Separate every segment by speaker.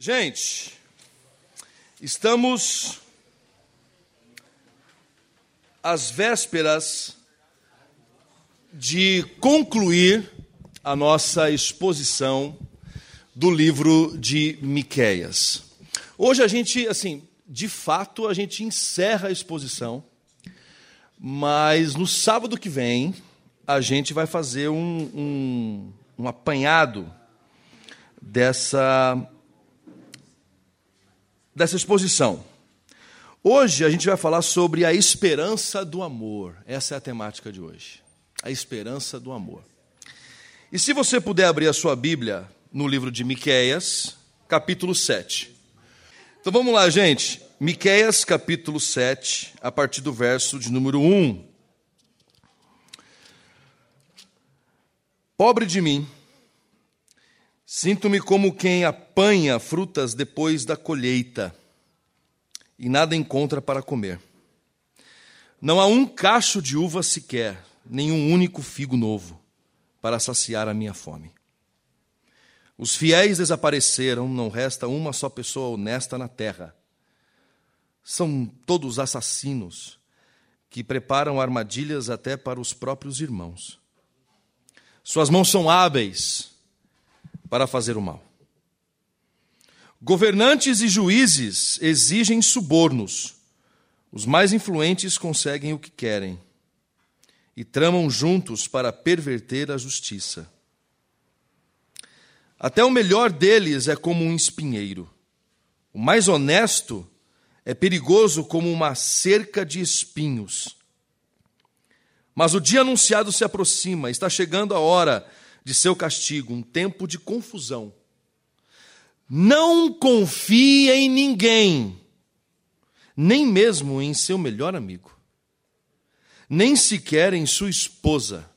Speaker 1: Gente, estamos às vésperas de concluir a nossa exposição do livro de Miqueias. Hoje a gente, assim, de fato, a gente encerra a exposição, mas no sábado que vem a gente vai fazer um, um, um apanhado dessa dessa exposição. Hoje a gente vai falar sobre a esperança do amor. Essa é a temática de hoje. A esperança do amor. E se você puder abrir a sua Bíblia no livro de Miqueias, capítulo 7. Então vamos lá, gente. Miqueias, capítulo 7, a partir do verso de número 1. Pobre de mim, Sinto-me como quem apanha frutas depois da colheita e nada encontra para comer. Não há um cacho de uva sequer, nem um único figo novo para saciar a minha fome. Os fiéis desapareceram, não resta uma só pessoa honesta na terra. São todos assassinos que preparam armadilhas até para os próprios irmãos. Suas mãos são hábeis para fazer o mal. Governantes e juízes exigem subornos. Os mais influentes conseguem o que querem e tramam juntos para perverter a justiça. Até o melhor deles é como um espinheiro. O mais honesto é perigoso como uma cerca de espinhos. Mas o dia anunciado se aproxima, está chegando a hora de seu castigo, um tempo de confusão. Não confie em ninguém, nem mesmo em seu melhor amigo, nem sequer em sua esposa.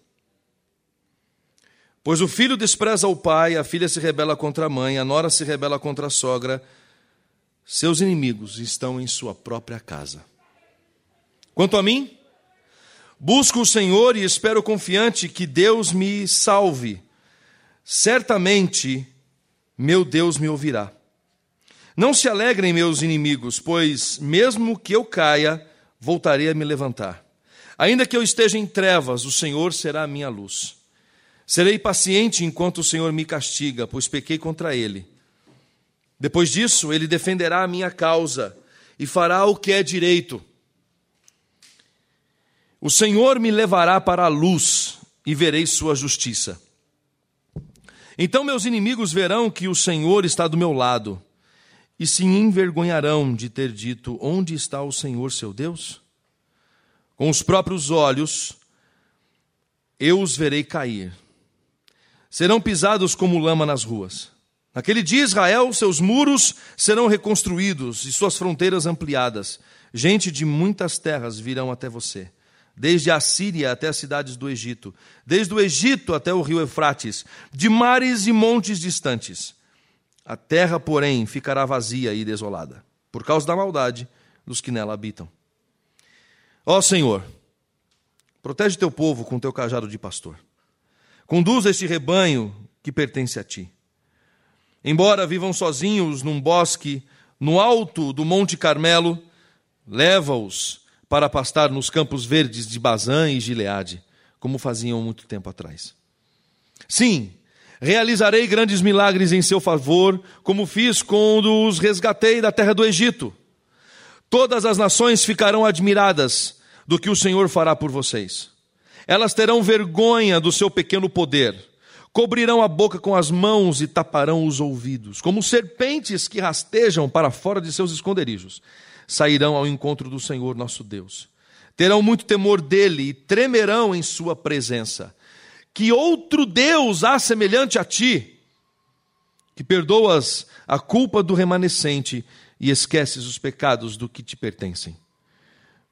Speaker 1: Pois o filho despreza o pai, a filha se rebela contra a mãe, a nora se rebela contra a sogra, seus inimigos estão em sua própria casa. Quanto a mim, Busco o Senhor e espero confiante que Deus me salve. Certamente meu Deus me ouvirá. Não se alegrem meus inimigos, pois mesmo que eu caia, voltarei a me levantar. Ainda que eu esteja em trevas, o Senhor será a minha luz. Serei paciente enquanto o Senhor me castiga, pois pequei contra ele. Depois disso, ele defenderá a minha causa e fará o que é direito. O Senhor me levará para a luz e verei sua justiça. Então meus inimigos verão que o Senhor está do meu lado e se envergonharão de ter dito: Onde está o Senhor seu Deus? Com os próprios olhos eu os verei cair. Serão pisados como lama nas ruas. Naquele dia, Israel, seus muros serão reconstruídos e suas fronteiras ampliadas. Gente de muitas terras virão até você desde a Síria até as cidades do Egito, desde o Egito até o rio Eufrates, de mares e montes distantes. A terra, porém, ficará vazia e desolada, por causa da maldade dos que nela habitam. Ó Senhor, protege teu povo com teu cajado de pastor. Conduza este rebanho que pertence a ti. Embora vivam sozinhos num bosque, no alto do Monte Carmelo, leva-os para pastar nos campos verdes de Bazã e Gileade, como faziam muito tempo atrás. Sim, realizarei grandes milagres em seu favor, como fiz quando os resgatei da terra do Egito. Todas as nações ficarão admiradas do que o Senhor fará por vocês. Elas terão vergonha do seu pequeno poder, cobrirão a boca com as mãos e taparão os ouvidos, como serpentes que rastejam para fora de seus esconderijos sairão ao encontro do Senhor nosso Deus. Terão muito temor dele e tremerão em sua presença. Que outro Deus há semelhante a ti, que perdoas a culpa do remanescente e esqueces os pecados do que te pertencem.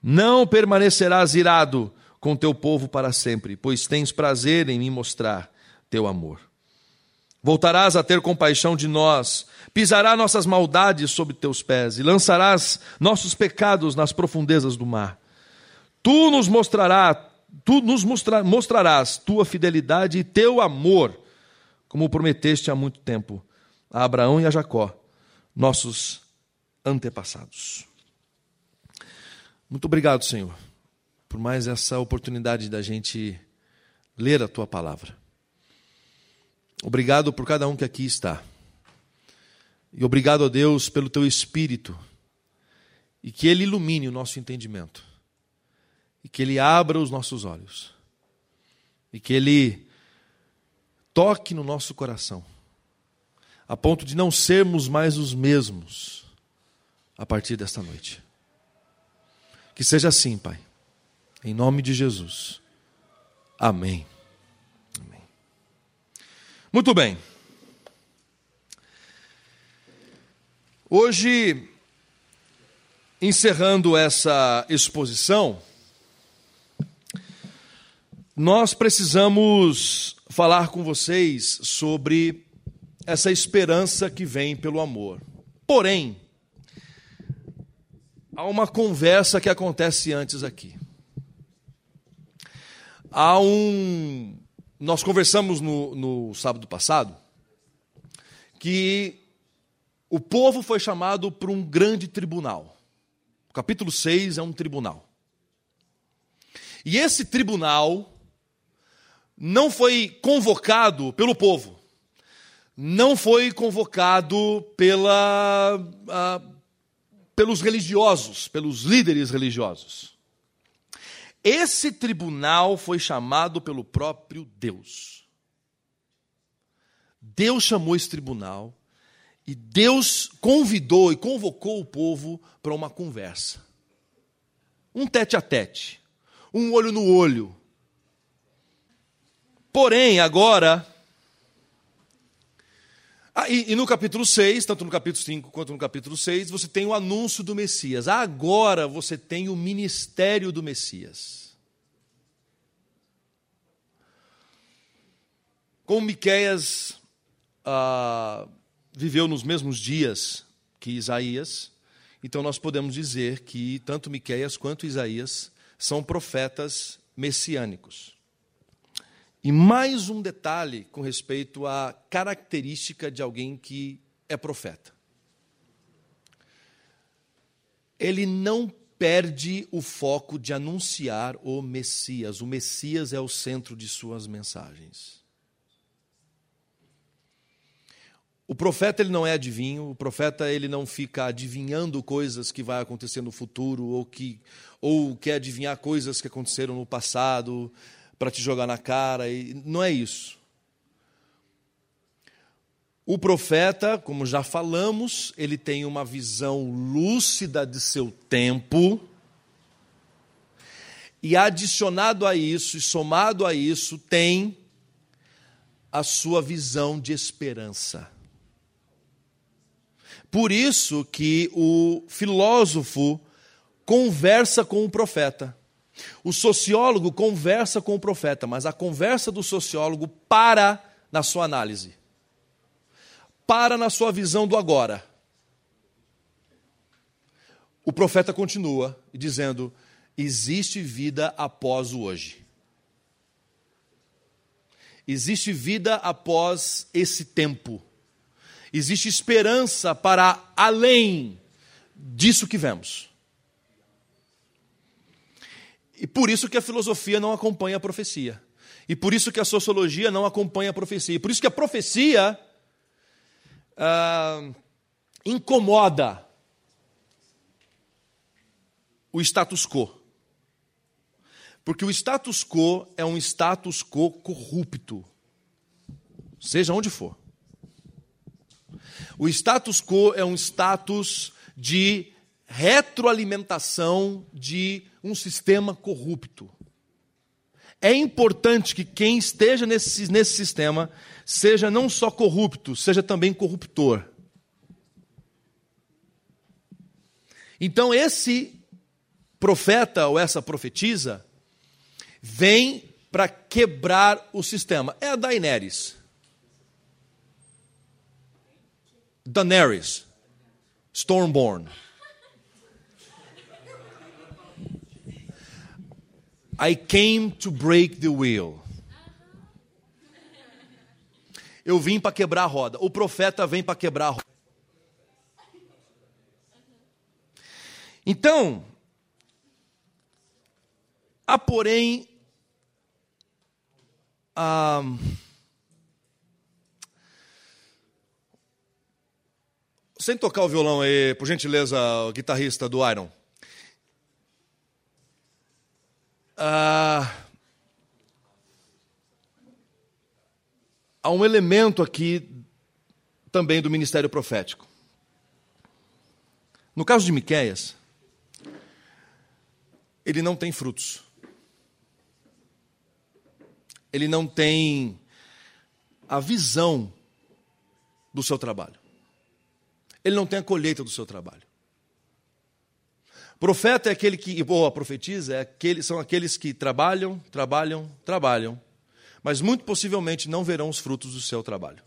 Speaker 1: Não permanecerás irado com teu povo para sempre, pois tens prazer em me mostrar teu amor. Voltarás a ter compaixão de nós, pisará nossas maldades sob teus pés e lançarás nossos pecados nas profundezas do mar. Tu nos mostrarás, tu nos mostra, mostrarás tua fidelidade e teu amor, como prometeste há muito tempo a Abraão e a Jacó, nossos antepassados. Muito obrigado, Senhor, por mais essa oportunidade da gente ler a tua palavra. Obrigado por cada um que aqui está. E obrigado a Deus pelo teu espírito e que ele ilumine o nosso entendimento e que ele abra os nossos olhos e que ele toque no nosso coração a ponto de não sermos mais os mesmos a partir desta noite. Que seja assim, Pai. Em nome de Jesus. Amém. Muito bem. Hoje, encerrando essa exposição, nós precisamos falar com vocês sobre essa esperança que vem pelo amor. Porém, há uma conversa que acontece antes aqui. Há um. Nós conversamos no, no sábado passado que o povo foi chamado para um grande tribunal. O capítulo 6 é um tribunal. E esse tribunal não foi convocado pelo povo não foi convocado pela, uh, pelos religiosos, pelos líderes religiosos. Esse tribunal foi chamado pelo próprio Deus. Deus chamou esse tribunal e Deus convidou e convocou o povo para uma conversa. Um tete a tete, um olho no olho. Porém, agora e, e, no capítulo 6, tanto no capítulo 5 quanto no capítulo 6, você tem o anúncio do Messias. Agora você tem o ministério do Messias. Como Miquéias ah, viveu nos mesmos dias que Isaías, então nós podemos dizer que tanto Miquéias quanto Isaías são profetas messiânicos. E mais um detalhe com respeito à característica de alguém que é profeta. Ele não perde o foco de anunciar o Messias. O Messias é o centro de suas mensagens. O profeta ele não é adivinho, o profeta ele não fica adivinhando coisas que vai acontecer no futuro ou que ou quer adivinhar coisas que aconteceram no passado para te jogar na cara. E não é isso. O profeta, como já falamos, ele tem uma visão lúcida de seu tempo. E adicionado a isso, e somado a isso, tem a sua visão de esperança. Por isso que o filósofo conversa com o profeta. O sociólogo conversa com o profeta, mas a conversa do sociólogo para na sua análise, para na sua visão do agora. O profeta continua dizendo: existe vida após o hoje. Existe vida após esse tempo. Existe esperança para além disso que vemos. E por isso que a filosofia não acompanha a profecia. E por isso que a sociologia não acompanha a profecia. E por isso que a profecia ah, incomoda o status quo. Porque o status quo é um status quo corrupto, seja onde for. O status quo é um status de retroalimentação de um sistema corrupto. É importante que quem esteja nesse, nesse sistema seja não só corrupto, seja também corruptor. Então, esse profeta ou essa profetisa vem para quebrar o sistema. É a Daenerys. Daenerys. Stormborn. I came to break the wheel. Eu vim para quebrar a roda. O profeta vem para quebrar a roda. Então, há porém ah, sem tocar o violão aí, por gentileza, o guitarrista do Iron. Ah, há um elemento aqui também do ministério profético. No caso de Miqueias, ele não tem frutos. Ele não tem a visão do seu trabalho. Ele não tem a colheita do seu trabalho. Profeta é aquele que, ou a profetisa, é aquele, são aqueles que trabalham, trabalham, trabalham, mas muito possivelmente não verão os frutos do seu trabalho.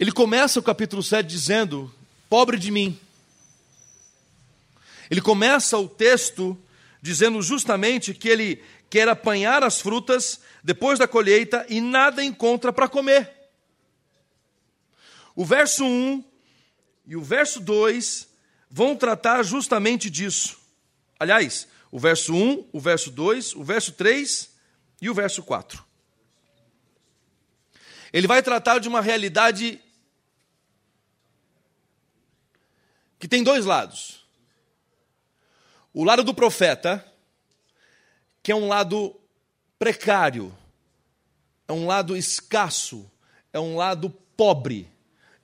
Speaker 1: Ele começa o capítulo 7 dizendo: Pobre de mim. Ele começa o texto dizendo justamente que ele quer apanhar as frutas depois da colheita e nada encontra para comer. O verso 1 e o verso 2 vão tratar justamente disso. Aliás, o verso 1, o verso 2, o verso 3 e o verso 4. Ele vai tratar de uma realidade que tem dois lados. O lado do profeta, que é um lado precário, é um lado escasso, é um lado pobre,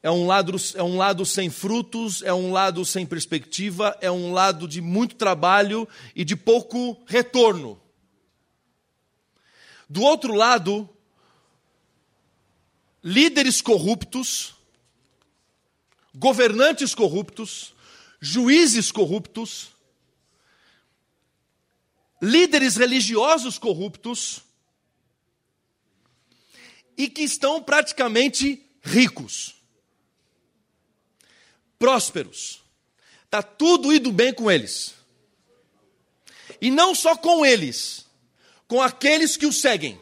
Speaker 1: é um lado, é um lado sem frutos, é um lado sem perspectiva, é um lado de muito trabalho e de pouco retorno. Do outro lado, líderes corruptos, governantes corruptos, juízes corruptos, líderes religiosos corruptos e que estão praticamente ricos, prósperos. Está tudo indo bem com eles. E não só com eles, com aqueles que o seguem.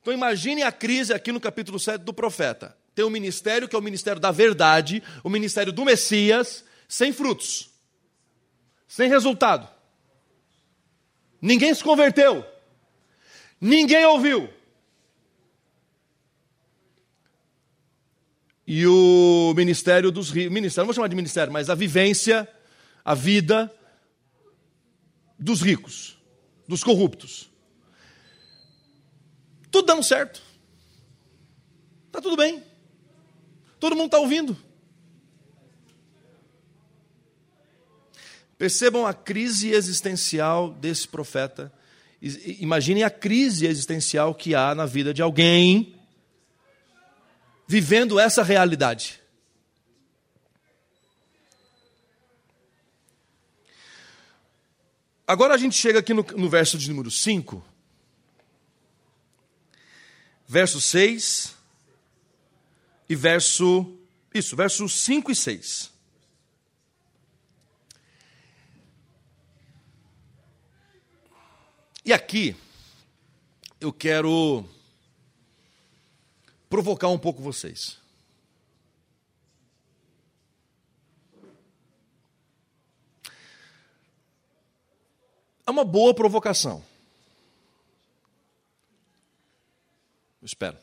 Speaker 1: Então imagine a crise aqui no capítulo 7 do profeta. Tem um ministério que é o ministério da verdade, o ministério do Messias, sem frutos sem resultado. Ninguém se converteu. Ninguém ouviu. E o ministério dos ricos, ministério, não vou chamar de ministério, mas a vivência, a vida dos ricos, dos corruptos. Tudo dando certo. Está tudo bem. Todo mundo está ouvindo. Percebam a crise existencial desse profeta. Imaginem a crise existencial que há na vida de alguém vivendo essa realidade. Agora a gente chega aqui no, no verso de número 5, verso 6 e verso. Isso, versos 5 e 6. E aqui eu quero provocar um pouco vocês. É uma boa provocação. Eu espero.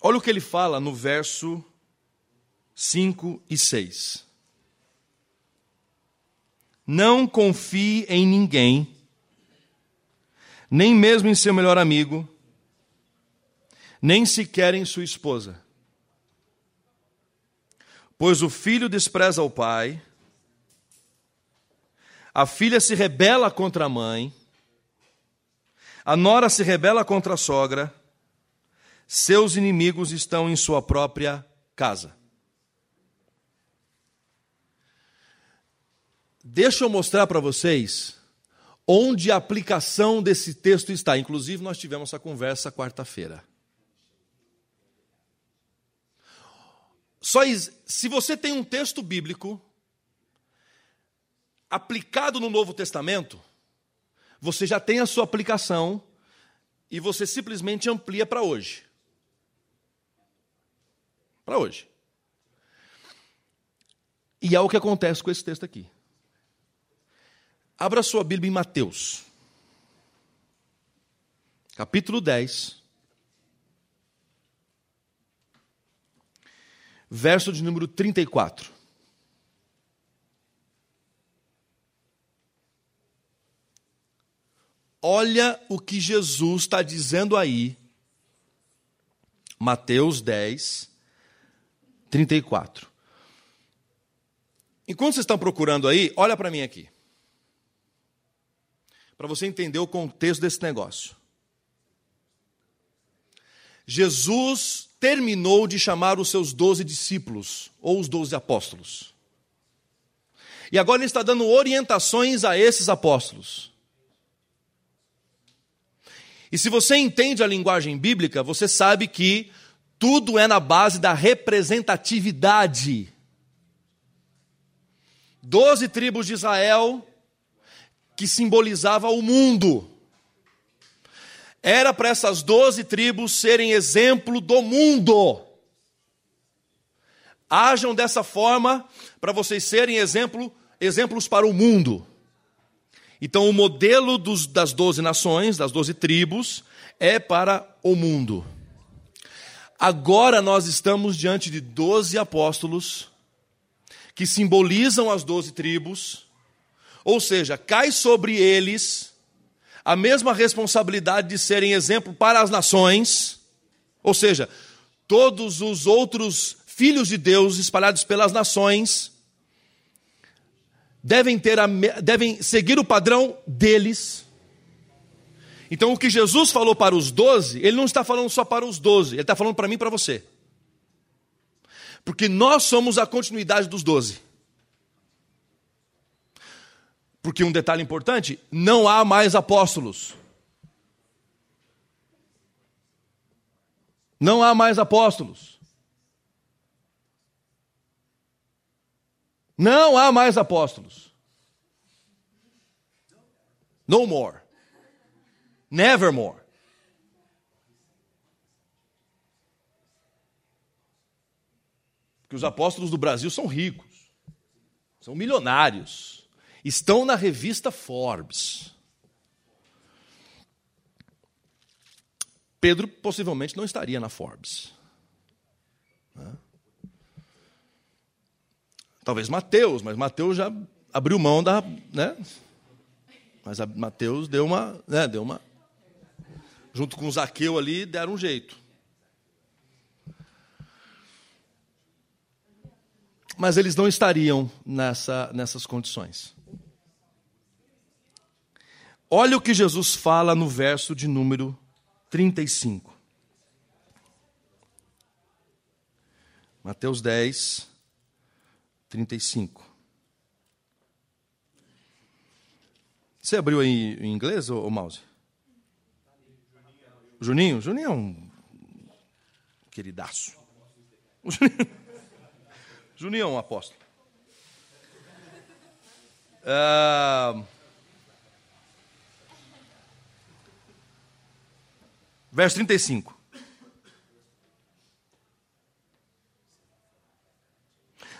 Speaker 1: Olha o que ele fala no verso 5 e 6. Não confie em ninguém, nem mesmo em seu melhor amigo, nem sequer em sua esposa. Pois o filho despreza o pai, a filha se rebela contra a mãe, a nora se rebela contra a sogra, seus inimigos estão em sua própria casa. Deixa eu mostrar para vocês onde a aplicação desse texto está. Inclusive, nós tivemos essa conversa quarta-feira. Só se você tem um texto bíblico aplicado no Novo Testamento, você já tem a sua aplicação e você simplesmente amplia para hoje. Para hoje. E é o que acontece com esse texto aqui. Abra sua Bíblia em Mateus, capítulo 10, verso de número 34. Olha o que Jesus está dizendo aí. Mateus 10, 34. Enquanto vocês estão procurando aí, olha para mim aqui. Para você entender o contexto desse negócio. Jesus terminou de chamar os seus doze discípulos, ou os doze apóstolos. E agora ele está dando orientações a esses apóstolos. E se você entende a linguagem bíblica, você sabe que tudo é na base da representatividade. Doze tribos de Israel que simbolizava o mundo. Era para essas doze tribos serem exemplo do mundo. Ajam dessa forma para vocês serem exemplo, exemplos para o mundo. Então, o modelo dos, das doze nações, das doze tribos, é para o mundo. Agora nós estamos diante de doze apóstolos que simbolizam as doze tribos, ou seja, cai sobre eles a mesma responsabilidade de serem exemplo para as nações, ou seja, todos os outros filhos de Deus espalhados pelas nações devem, ter a, devem seguir o padrão deles. Então, o que Jesus falou para os doze, ele não está falando só para os doze, ele está falando para mim e para você. Porque nós somos a continuidade dos doze. Porque um detalhe importante: não há mais apóstolos. Não há mais apóstolos. Não há mais apóstolos. No more. Nevermore. Porque os apóstolos do Brasil são ricos, são milionários, estão na revista Forbes. Pedro possivelmente não estaria na Forbes. Né? Talvez Mateus, mas Mateus já abriu mão da. Né? Mas Mateus deu uma, né, deu uma. Junto com Zaqueu ali, deram um jeito. Mas eles não estariam nessa, nessas condições. Olha o que Jesus fala no verso de número 35. Mateus 10, 35. Você abriu aí em inglês, ou mouse? Juninho? Juninho é um queridaço. Juninho, é um apóstolo. Uh, verso 35.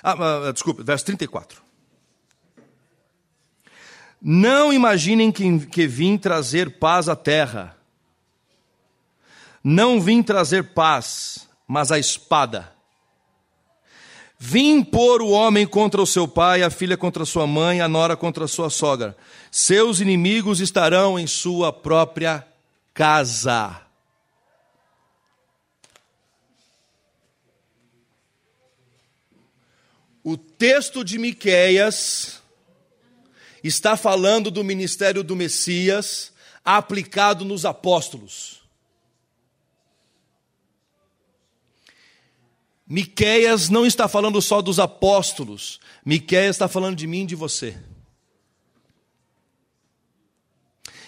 Speaker 1: Ah, ah, desculpe, verso 34. Não imaginem que, que vim trazer paz à terra. Não vim trazer paz, mas a espada. Vim pôr o homem contra o seu pai, a filha contra sua mãe, a nora contra sua sogra. Seus inimigos estarão em sua própria casa. O texto de Miqueias está falando do ministério do Messias aplicado nos apóstolos. Miqueias não está falando só dos apóstolos, Miqueias está falando de mim e de você.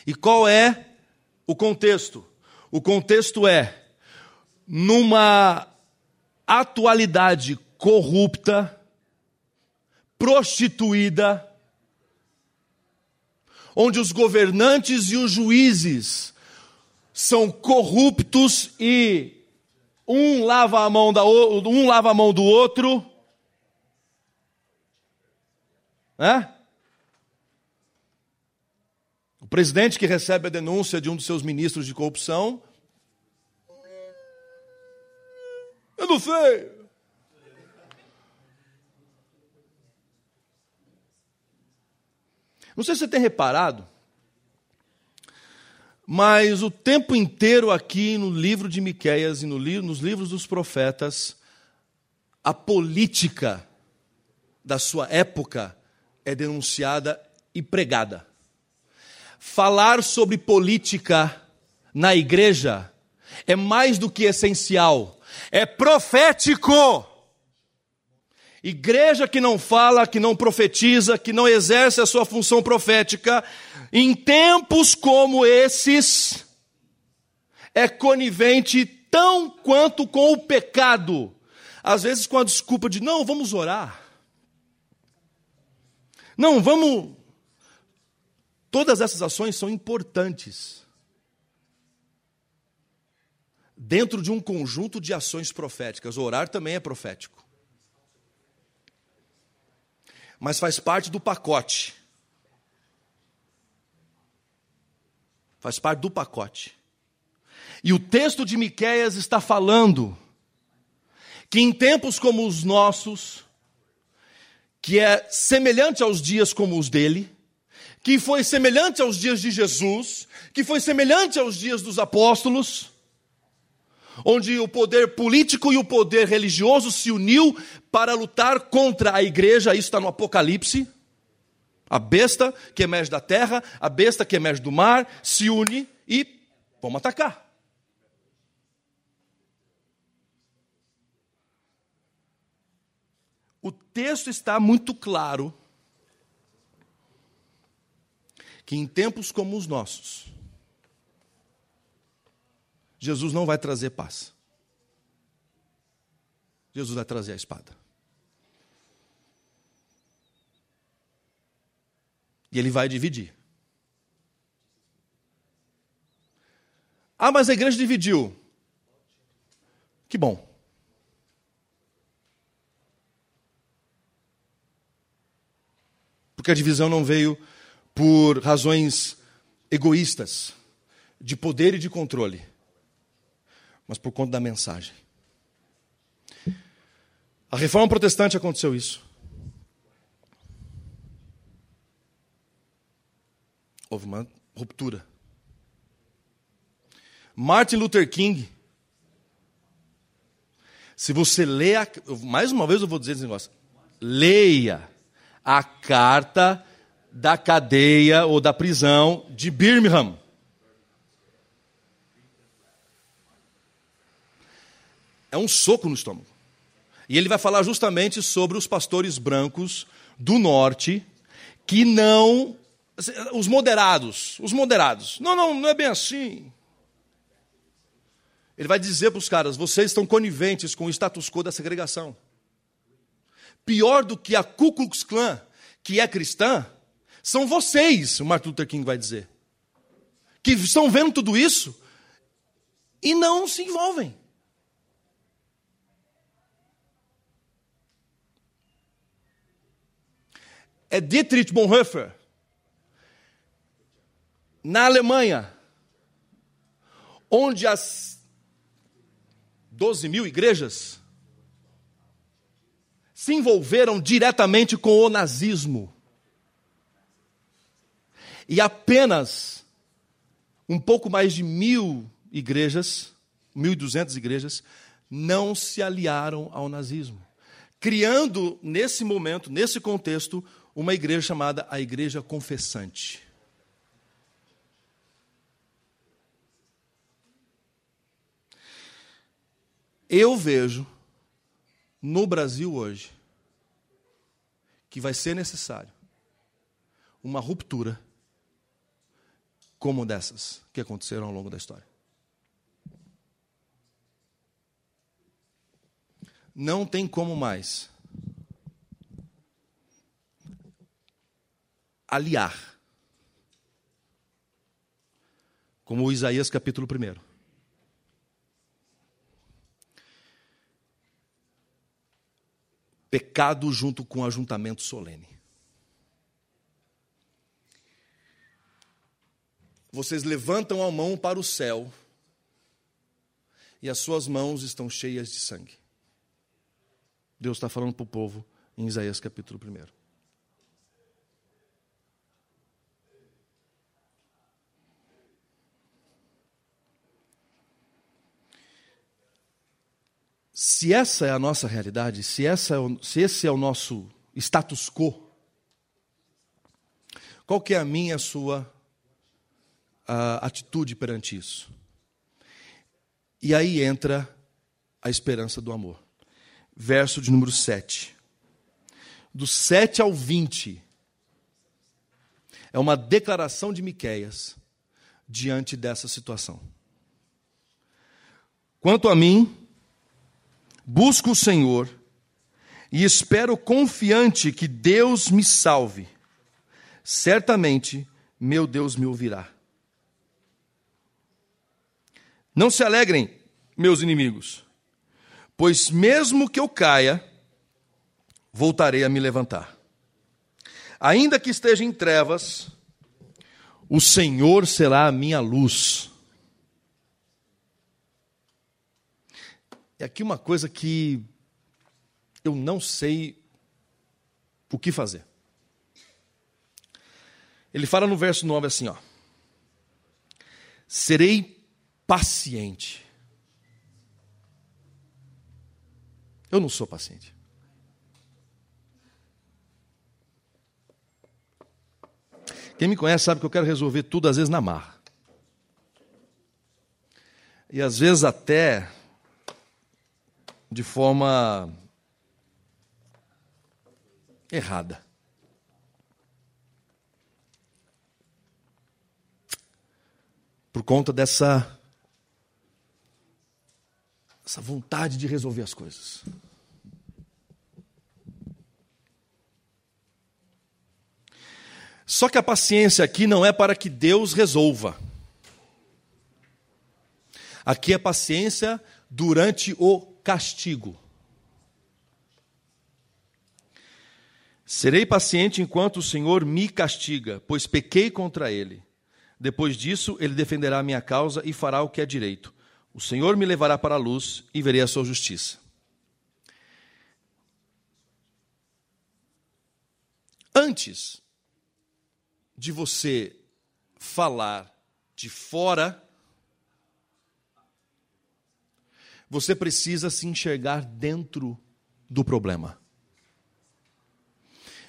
Speaker 1: E qual é o contexto? O contexto é numa atualidade corrupta, prostituída, onde os governantes e os juízes são corruptos e um lava a mão, da, um lava a mão do outro. É? O presidente que recebe a denúncia de um dos seus ministros de corrupção. Eu não sei. Não sei se você tem reparado, mas o tempo inteiro aqui no livro de Miqueias e no nos livros dos profetas, a política da sua época é denunciada e pregada. Falar sobre política na igreja é mais do que essencial, é profético. Igreja que não fala, que não profetiza, que não exerce a sua função profética, em tempos como esses, é conivente tão quanto com o pecado. Às vezes com a desculpa de, não, vamos orar. Não, vamos. Todas essas ações são importantes. Dentro de um conjunto de ações proféticas. Orar também é profético. Mas faz parte do pacote. Faz parte do pacote. E o texto de Miqueias está falando que em tempos como os nossos, que é semelhante aos dias como os dele, que foi semelhante aos dias de Jesus, que foi semelhante aos dias dos apóstolos, onde o poder político e o poder religioso se uniu para lutar contra a igreja, isso está no Apocalipse. A besta que emerge da terra, a besta que emerge do mar, se une e vamos atacar. O texto está muito claro que em tempos como os nossos, Jesus não vai trazer paz. Jesus vai trazer a espada. E ele vai dividir. Ah, mas a igreja dividiu. Que bom. Porque a divisão não veio por razões egoístas, de poder e de controle, mas por conta da mensagem. A reforma protestante aconteceu isso. Houve uma ruptura. Martin Luther King. Se você lê, a, mais uma vez eu vou dizer esse negócio. Leia a carta da cadeia ou da prisão de Birmingham. É um soco no estômago. E ele vai falar justamente sobre os pastores brancos do norte que não. Os moderados. Os moderados. Não, não, não é bem assim. Ele vai dizer para os caras: vocês estão coniventes com o status quo da segregação pior do que a Ku Klux Klan, que é cristã, são vocês, o Martin Luther King vai dizer, que estão vendo tudo isso e não se envolvem. É Dietrich Bonhoeffer, na Alemanha, onde as 12 mil igrejas se envolveram diretamente com o nazismo. E apenas um pouco mais de mil igrejas, 1.200 igrejas, não se aliaram ao nazismo, criando nesse momento, nesse contexto, uma igreja chamada a Igreja Confessante. Eu vejo no Brasil hoje que vai ser necessário uma ruptura como dessas que aconteceram ao longo da história. Não tem como mais aliar como Isaías capítulo 1. Pecado junto com ajuntamento solene. Vocês levantam a mão para o céu e as suas mãos estão cheias de sangue. Deus está falando para o povo em Isaías capítulo 1. Se essa é a nossa realidade, se, essa é o, se esse é o nosso status quo, qual que é a minha a sua a atitude perante isso? E aí entra a esperança do amor. Verso de número 7. Do 7 ao 20, é uma declaração de Miqueias diante dessa situação. Quanto a mim, Busco o Senhor e espero confiante que Deus me salve. Certamente meu Deus me ouvirá. Não se alegrem, meus inimigos, pois mesmo que eu caia, voltarei a me levantar. Ainda que esteja em trevas, o Senhor será a minha luz. É aqui uma coisa que eu não sei o que fazer. Ele fala no verso 9 assim, ó: Serei paciente. Eu não sou paciente. Quem me conhece sabe que eu quero resolver tudo às vezes na marra. E às vezes até de forma errada. Por conta dessa essa vontade de resolver as coisas. Só que a paciência aqui não é para que Deus resolva. Aqui é paciência durante o castigo. Serei paciente enquanto o Senhor me castiga, pois pequei contra ele. Depois disso, ele defenderá a minha causa e fará o que é direito. O Senhor me levará para a luz e verei a sua justiça. Antes de você falar de fora você precisa se enxergar dentro do problema.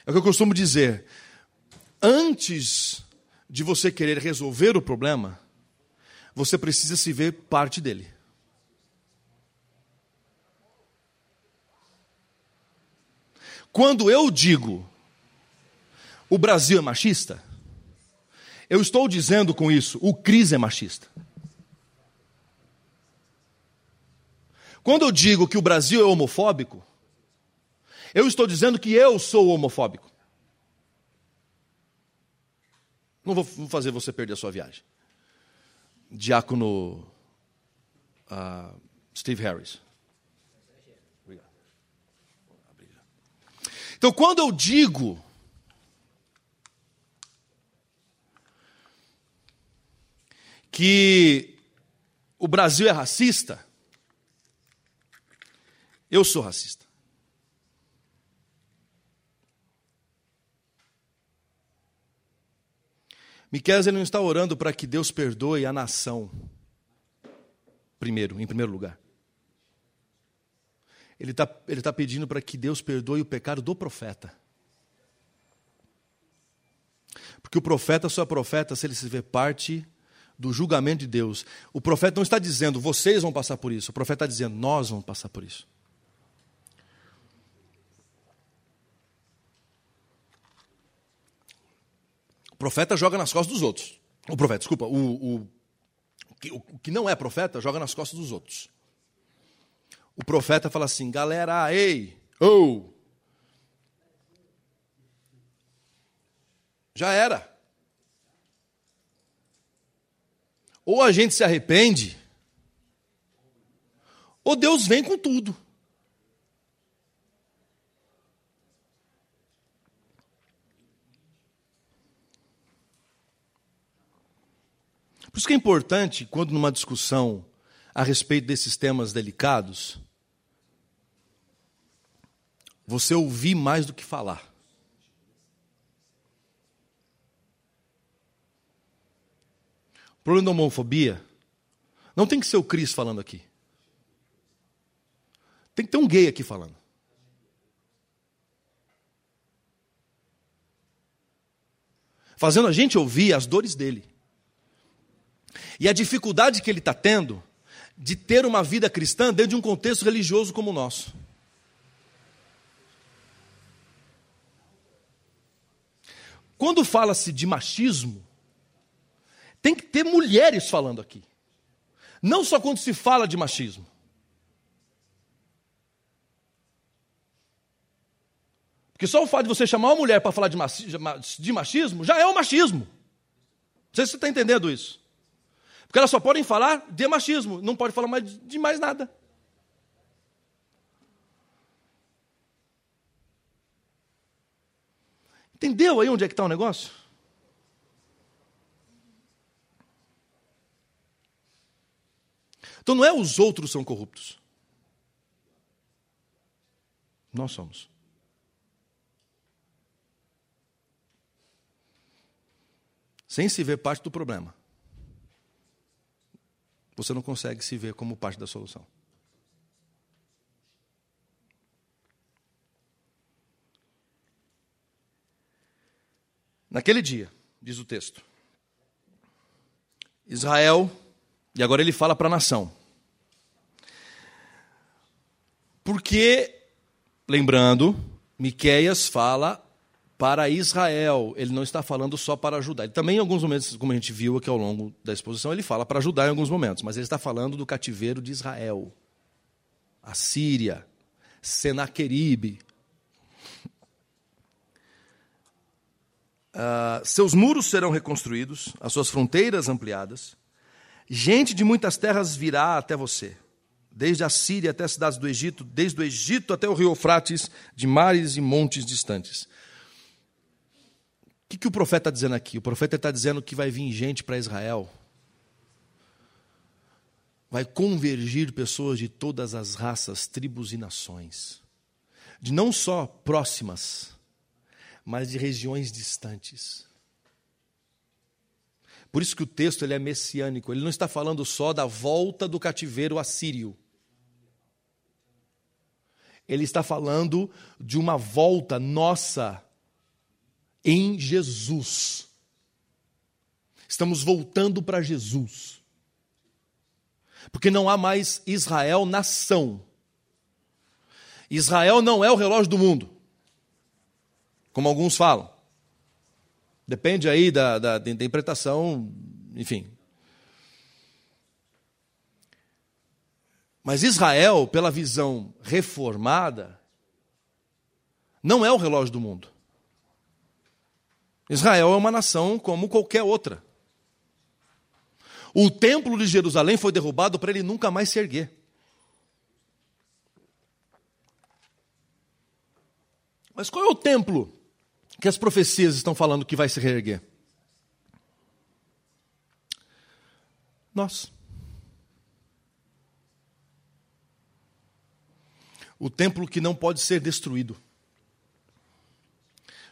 Speaker 1: É o que eu costumo dizer. Antes de você querer resolver o problema, você precisa se ver parte dele. Quando eu digo o Brasil é machista, eu estou dizendo com isso o Cris é machista. Quando eu digo que o Brasil é homofóbico, eu estou dizendo que eu sou homofóbico. Não vou fazer você perder a sua viagem. Diácono uh, Steve Harris. Então, quando eu digo que o Brasil é racista, eu sou racista. Miquel não está orando para que Deus perdoe a nação, primeiro, em primeiro lugar. Ele está ele tá pedindo para que Deus perdoe o pecado do profeta. Porque o profeta só é profeta se ele se vê parte do julgamento de Deus. O profeta não está dizendo, vocês vão passar por isso. O profeta está dizendo, nós vamos passar por isso. Profeta joga nas costas dos outros. O profeta, desculpa, o, o, o, o que não é profeta joga nas costas dos outros. O profeta fala assim: galera, ei, ou. Oh. Já era. Ou a gente se arrepende, ou Deus vem com tudo. Por isso que é importante, quando numa discussão a respeito desses temas delicados, você ouvir mais do que falar. O problema da homofobia não tem que ser o Cris falando aqui. Tem que ter um gay aqui falando. Fazendo a gente ouvir as dores dele. E a dificuldade que ele está tendo de ter uma vida cristã dentro de um contexto religioso como o nosso. Quando fala-se de machismo, tem que ter mulheres falando aqui. Não só quando se fala de machismo. Porque só o fato de você chamar uma mulher para falar de machismo já é um machismo. Não sei se você está entendendo isso. Porque elas só podem falar de machismo, não pode falar mais de mais nada. Entendeu aí onde é que está o negócio? Então não é os outros são corruptos. Nós somos. Sem se ver parte do problema. Você não consegue se ver como parte da solução. Naquele dia, diz o texto, Israel, e agora ele fala para a nação. Porque, lembrando, Miqueias fala para Israel, ele não está falando só para ajudar. Ele também, em alguns momentos, como a gente viu aqui ao longo da exposição, ele fala para ajudar em alguns momentos, mas ele está falando do cativeiro de Israel, a Síria, Senaqueribe, Uh, seus muros serão reconstruídos, as suas fronteiras ampliadas. Gente de muitas terras virá até você, desde a Síria até as cidades do Egito, desde o Egito até o rio Eufrates, de mares e montes distantes. O que, que o profeta está dizendo aqui? O profeta está dizendo que vai vir gente para Israel, vai convergir pessoas de todas as raças, tribos e nações, de não só próximas, mas de regiões distantes. Por isso que o texto ele é messiânico, ele não está falando só da volta do cativeiro assírio. Ele está falando de uma volta nossa em Jesus. Estamos voltando para Jesus. Porque não há mais Israel nação. Israel não é o relógio do mundo como alguns falam. Depende aí da, da, da interpretação, enfim. Mas Israel, pela visão reformada, não é o relógio do mundo. Israel é uma nação como qualquer outra. O templo de Jerusalém foi derrubado para ele nunca mais se erguer. Mas qual é o templo que as profecias estão falando que vai se reerguer? Nós. O templo que não pode ser destruído.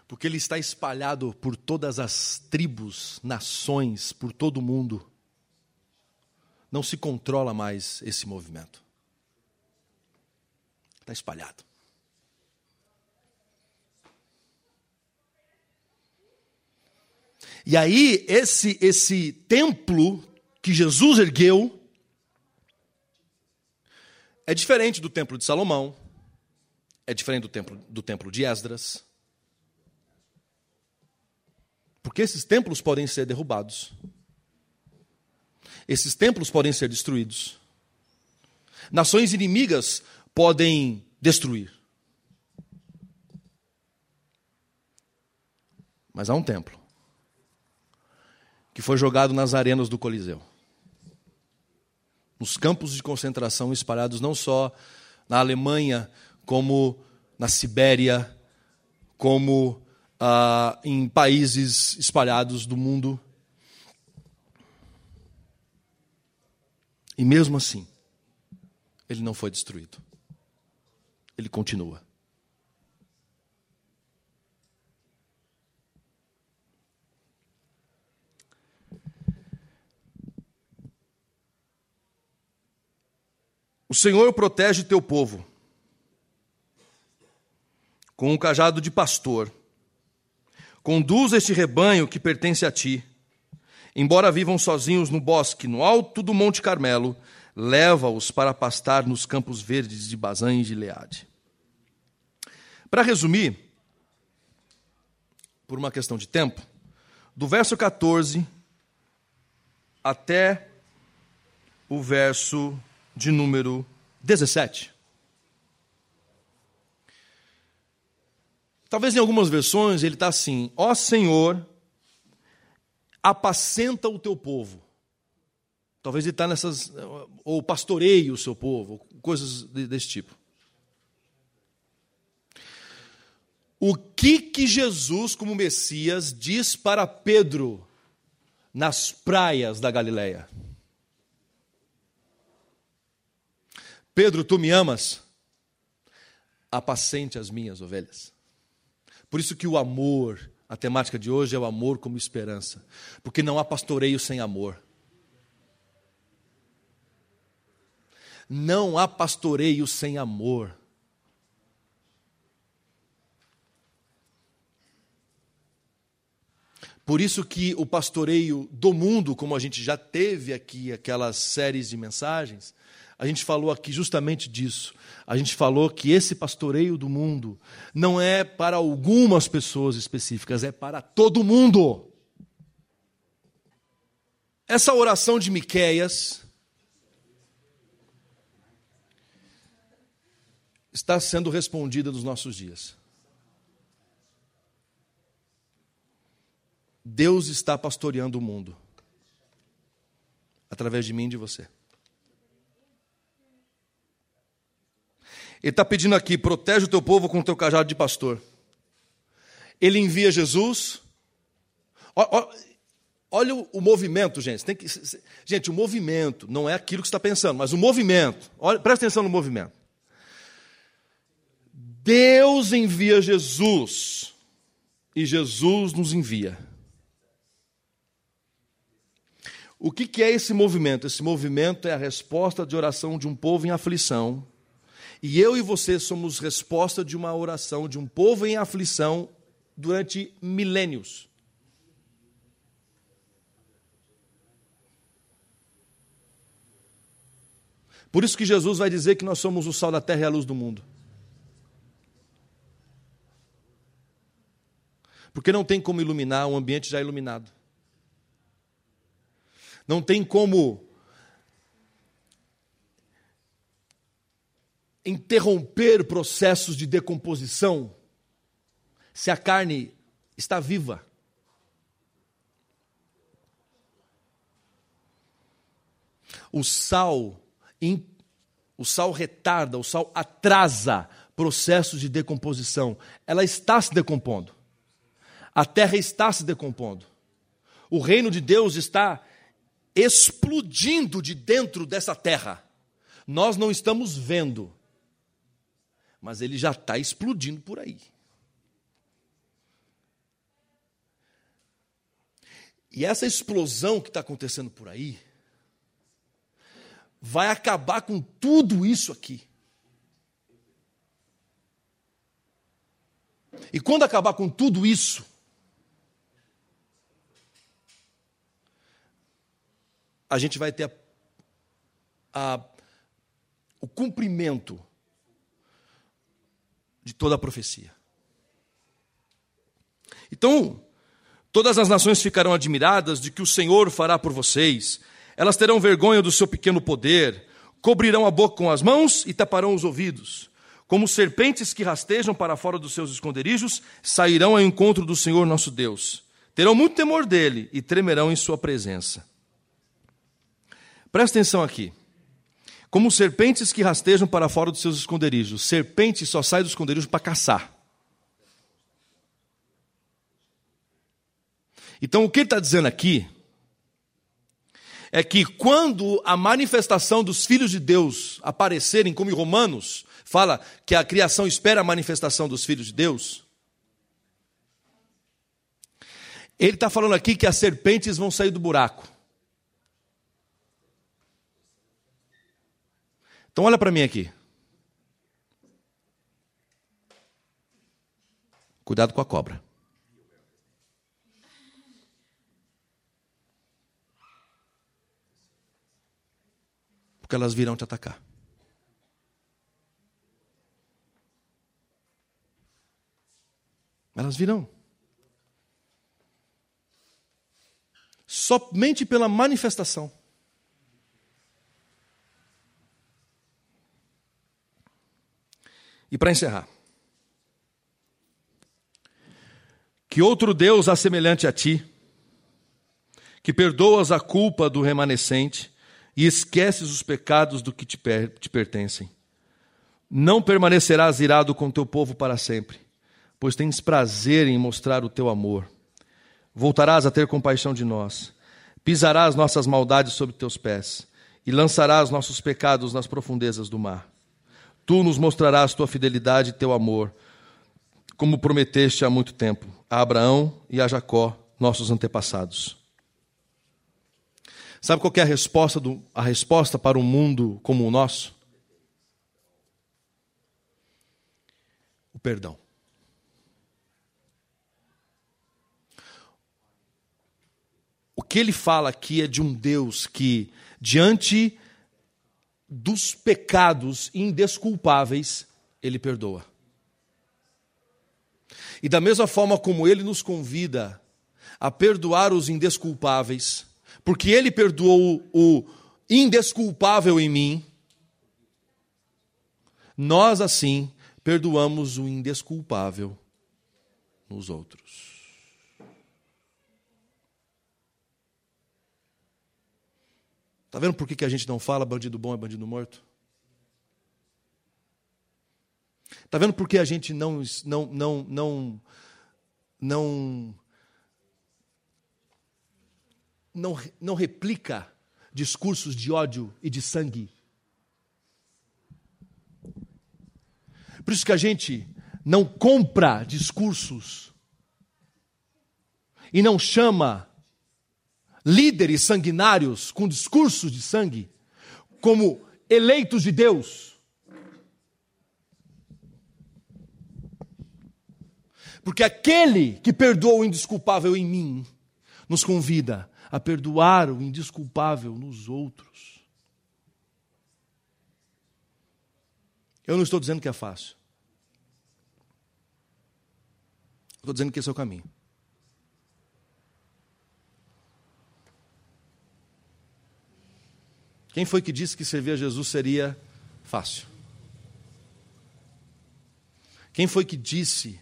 Speaker 1: Porque ele está espalhado por todas as tribos, nações, por todo o mundo. Não se controla mais esse movimento. Está espalhado. E aí, esse, esse templo que Jesus ergueu é diferente do templo de Salomão, é diferente do templo, do templo de Esdras. Porque esses templos podem ser derrubados. Esses templos podem ser destruídos. Nações inimigas podem destruir. Mas há um templo que foi jogado nas arenas do Coliseu. nos campos de concentração espalhados não só na Alemanha, como na Sibéria, como ah, em países espalhados do mundo. E mesmo assim, ele não foi destruído. Ele continua. O Senhor protege teu povo com um cajado de pastor. Conduz este rebanho que pertence a ti. Embora vivam sozinhos no bosque, no alto do Monte Carmelo, leva-os para pastar nos campos verdes de Bazã e de Leade. Para resumir, por uma questão de tempo, do verso 14 até o verso de número 17. Talvez em algumas versões ele está assim: Ó Senhor, apacenta o teu povo. Talvez ele está nessas. Ou pastoreie o seu povo, coisas desse tipo. O que que Jesus, como Messias, diz para Pedro nas praias da Galileia? Pedro, tu me amas? Apacente as minhas ovelhas. Por isso que o amor, a temática de hoje é o amor como esperança, porque não há pastoreio sem amor. Não há pastoreio sem amor. Por isso que o pastoreio do mundo, como a gente já teve aqui aquelas séries de mensagens, a gente falou aqui justamente disso. A gente falou que esse pastoreio do mundo não é para algumas pessoas específicas, é para todo mundo. Essa oração de Miqueias está sendo respondida nos nossos dias. Deus está pastoreando o mundo através de mim e de você. Ele está pedindo aqui: protege o teu povo com o teu cajado de pastor. Ele envia Jesus. Olha o movimento, gente. Que... gente, o movimento não é aquilo que você está pensando, mas o movimento. Olha, presta atenção no movimento. Deus envia Jesus e Jesus nos envia. O que é esse movimento? Esse movimento é a resposta de oração de um povo em aflição e eu e você somos resposta de uma oração de um povo em aflição durante milênios. Por isso que Jesus vai dizer que nós somos o sal da terra e a luz do mundo. Porque não tem como iluminar um ambiente já iluminado. Não tem como interromper processos de decomposição se a carne está viva. O sal, o sal retarda, o sal atrasa processos de decomposição. Ela está se decompondo. A terra está se decompondo. O reino de Deus está explodindo de dentro dessa terra. Nós não estamos vendo, mas ele já está explodindo por aí. E essa explosão que está acontecendo por aí vai acabar com tudo isso aqui. E quando acabar com tudo isso, a gente vai ter a, a, o cumprimento de toda a profecia. Então, todas as nações ficarão admiradas de que o Senhor fará por vocês, elas terão vergonha do seu pequeno poder, cobrirão a boca com as mãos e taparão os ouvidos. Como serpentes que rastejam para fora dos seus esconderijos, sairão ao encontro do Senhor nosso Deus. Terão muito temor dele e tremerão em sua presença. Presta atenção aqui. Como serpentes que rastejam para fora dos seus esconderijos. Serpente só sai do esconderijo para caçar. Então, o que ele está dizendo aqui é que quando a manifestação dos filhos de Deus aparecerem, como em Romanos fala que a criação espera a manifestação dos filhos de Deus, ele está falando aqui que as serpentes vão sair do buraco. Então, olha para mim aqui. Cuidado com a cobra. porque elas virão te atacar. Elas virão. Somente pela manifestação. E para encerrar. Que outro Deus assemelhante a ti, que perdoas a culpa do remanescente, e esqueces os pecados do que te, per te pertencem. Não permanecerás irado com teu povo para sempre, pois tens prazer em mostrar o teu amor. Voltarás a ter compaixão de nós, pisarás nossas maldades sobre teus pés e lançarás nossos pecados nas profundezas do mar. Tu nos mostrarás tua fidelidade e teu amor, como prometeste há muito tempo a Abraão e a Jacó, nossos antepassados. Sabe qual é a resposta, do, a resposta para um mundo como o nosso? O perdão. O que ele fala aqui é de um Deus que, diante dos pecados indesculpáveis, ele perdoa. E da mesma forma como ele nos convida a perdoar os indesculpáveis, porque ele perdoou o indesculpável em mim, nós assim perdoamos o indesculpável nos outros. Está vendo por que a gente não fala bandido bom é bandido morto? Está vendo por que a gente não, não, não, não, não não, não replica discursos de ódio e de sangue. Por isso que a gente não compra discursos e não chama líderes sanguinários com discursos de sangue como eleitos de Deus. Porque aquele que perdoa o indesculpável em mim nos convida a perdoar o indesculpável nos outros. Eu não estou dizendo que é fácil. Estou dizendo que esse é o caminho. Quem foi que disse que servir a Jesus seria fácil? Quem foi que disse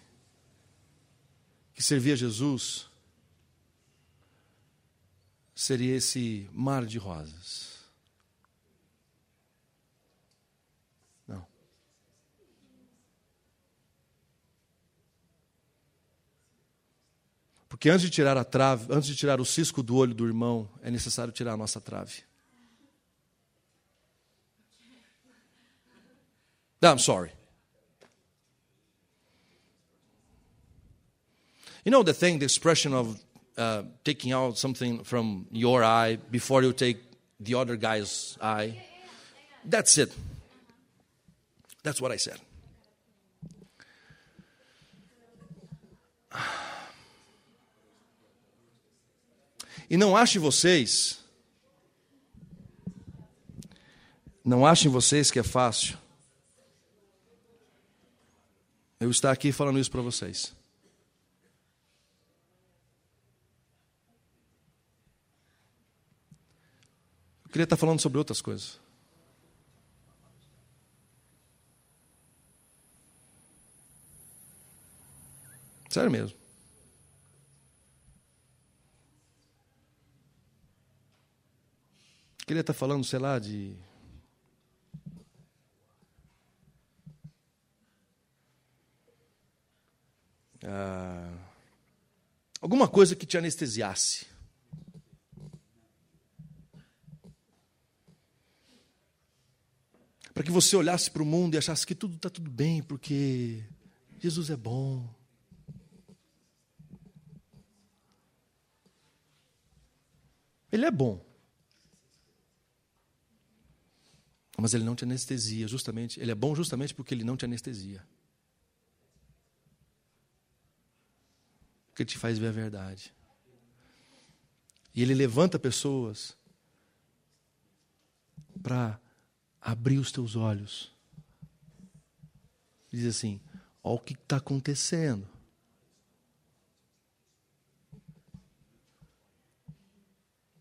Speaker 1: que servir a Jesus seria esse mar de rosas. Não. Porque antes de tirar a trave, antes de tirar o cisco do olho do irmão, é necessário tirar a nossa trave. No, I'm sorry. You know the thing, the expression of uh, taking out something from your eye before you take the other guy's eye. That's it. That's what I said. E não achem vocês, não achem vocês que é fácil eu estar aqui falando isso para vocês. Eu queria estar falando sobre outras coisas. Sério mesmo. Eu queria estar falando, sei lá, de coisa que te anestesiasse. Para que você olhasse para o mundo e achasse que tudo está tudo bem, porque Jesus é bom. Ele é bom. Mas ele não te anestesia, justamente. Ele é bom justamente porque ele não te anestesia. Ele te faz ver a verdade. E ele levanta pessoas para abrir os teus olhos. Diz assim: olha o que está acontecendo.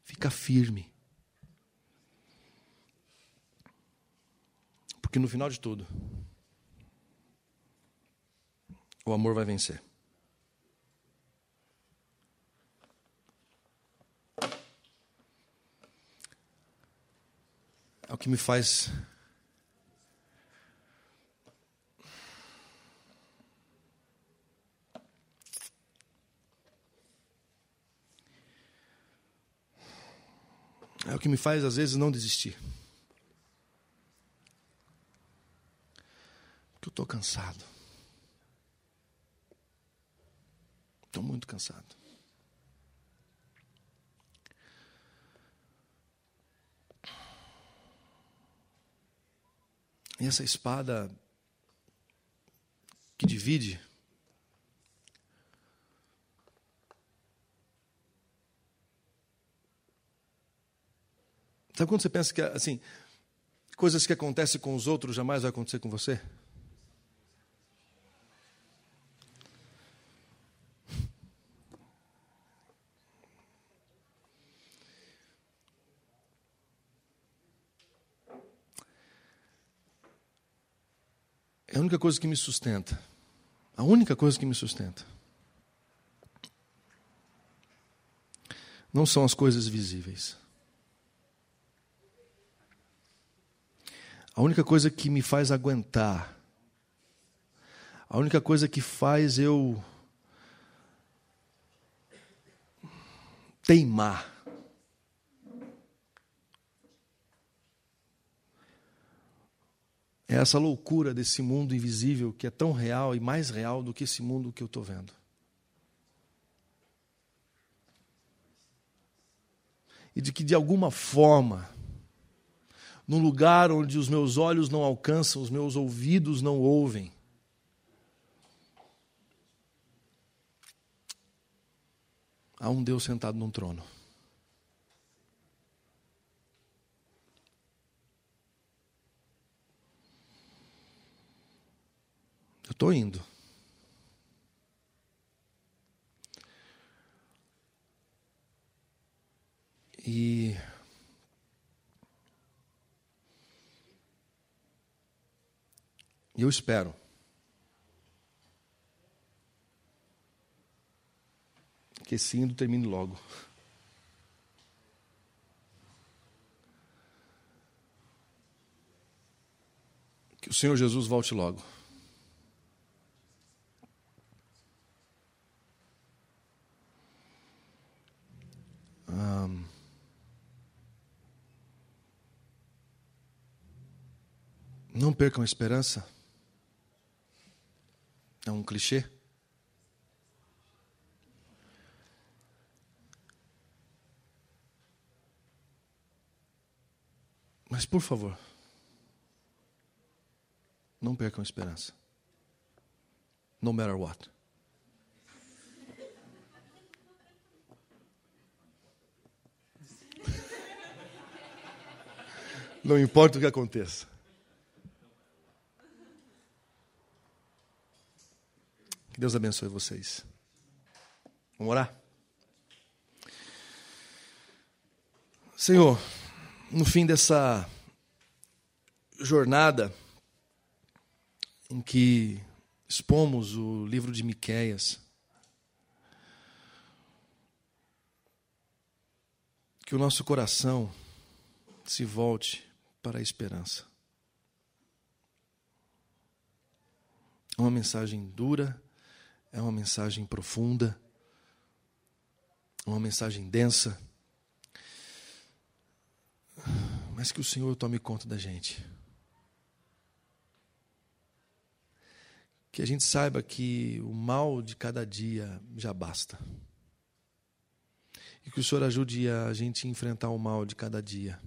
Speaker 1: Fica firme. Porque no final de tudo, o amor vai vencer. É o que me faz É o que me faz, às vezes, não desistir. Porque eu estou cansado. Estou muito cansado. E essa espada que divide Sabe quando você pensa que, assim, coisas que acontecem com os outros jamais vai acontecer com você? É a única coisa que me sustenta. A única coisa que me sustenta. Não são as coisas visíveis. A única coisa que me faz aguentar, a única coisa que faz eu teimar, é essa loucura desse mundo invisível que é tão real e mais real do que esse mundo que eu estou vendo. E de que de alguma forma num lugar onde os meus olhos não alcançam, os meus ouvidos não ouvem. Há um Deus sentado num trono. Estou indo. E eu espero. Que esse indo termine logo. Que o Senhor Jesus volte logo. Um, não percam a esperança. É um clichê? Mas, por favor, não percam a esperança. No matter what. Não importa o que aconteça. Que Deus abençoe vocês. Vamos orar? Senhor, no fim dessa jornada em que expomos o livro de Miqueias, que o nosso coração se volte para a esperança. É uma mensagem dura, é uma mensagem profunda, uma mensagem densa, mas que o Senhor tome conta da gente. Que a gente saiba que o mal de cada dia já basta. E que o Senhor ajude a gente a enfrentar o mal de cada dia.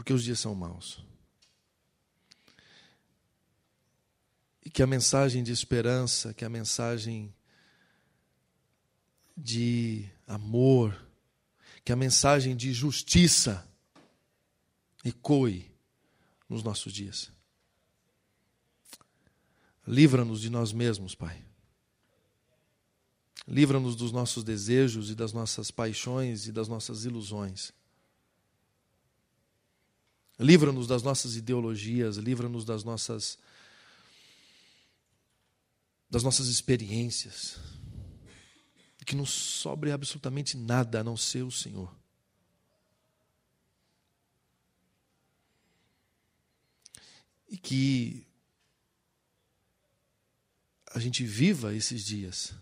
Speaker 1: Porque os dias são maus. E que a mensagem de esperança, que a mensagem de amor, que a mensagem de justiça ecoe nos nossos dias. Livra-nos de nós mesmos, Pai. Livra-nos dos nossos desejos e das nossas paixões e das nossas ilusões. Livra-nos das nossas ideologias, livra-nos das nossas das nossas experiências. Que não sobre absolutamente nada a não ser o Senhor. E que a gente viva esses dias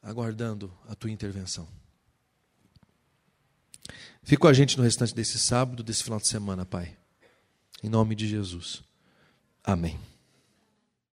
Speaker 1: aguardando a tua intervenção. Fique com a gente no restante desse sábado, desse final de semana, Pai. Em nome de Jesus. Amém.